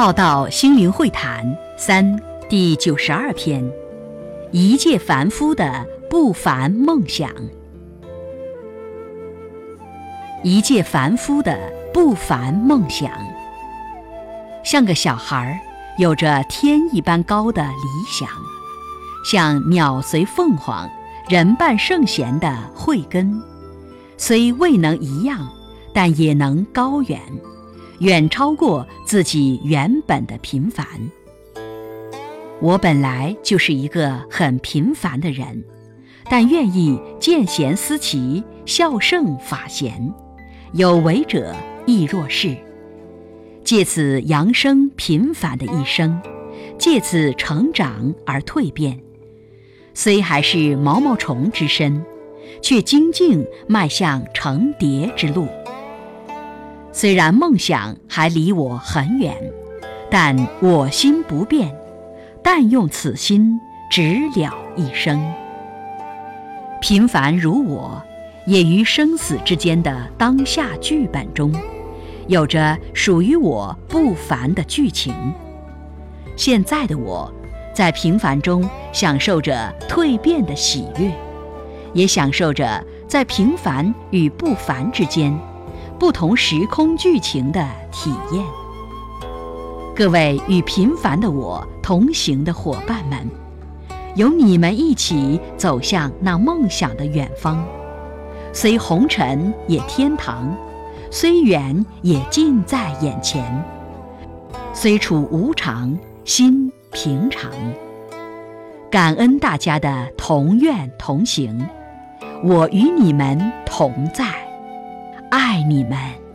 浩道心灵会谈三第九十二篇：一介凡夫的不凡梦想。一介凡夫的不凡梦想，像个小孩，有着天一般高的理想，像鸟随凤凰，人伴圣贤的慧根，虽未能一样，但也能高远。远超过自己原本的平凡。我本来就是一个很平凡的人，但愿意见贤思齐，孝圣法贤，有为者亦若是。借此扬升平凡的一生，借此成长而蜕变。虽还是毛毛虫之身，却精进迈向成蝶之路。虽然梦想还离我很远，但我心不变，但用此心直了一生。平凡如我，也于生死之间的当下剧本中，有着属于我不凡的剧情。现在的我，在平凡中享受着蜕变的喜悦，也享受着在平凡与不凡之间。不同时空剧情的体验，各位与平凡的我同行的伙伴们，有你们一起走向那梦想的远方，虽红尘也天堂，虽远也近在眼前，虽处无常，心平常。感恩大家的同愿同行，我与你们同在。爱你们。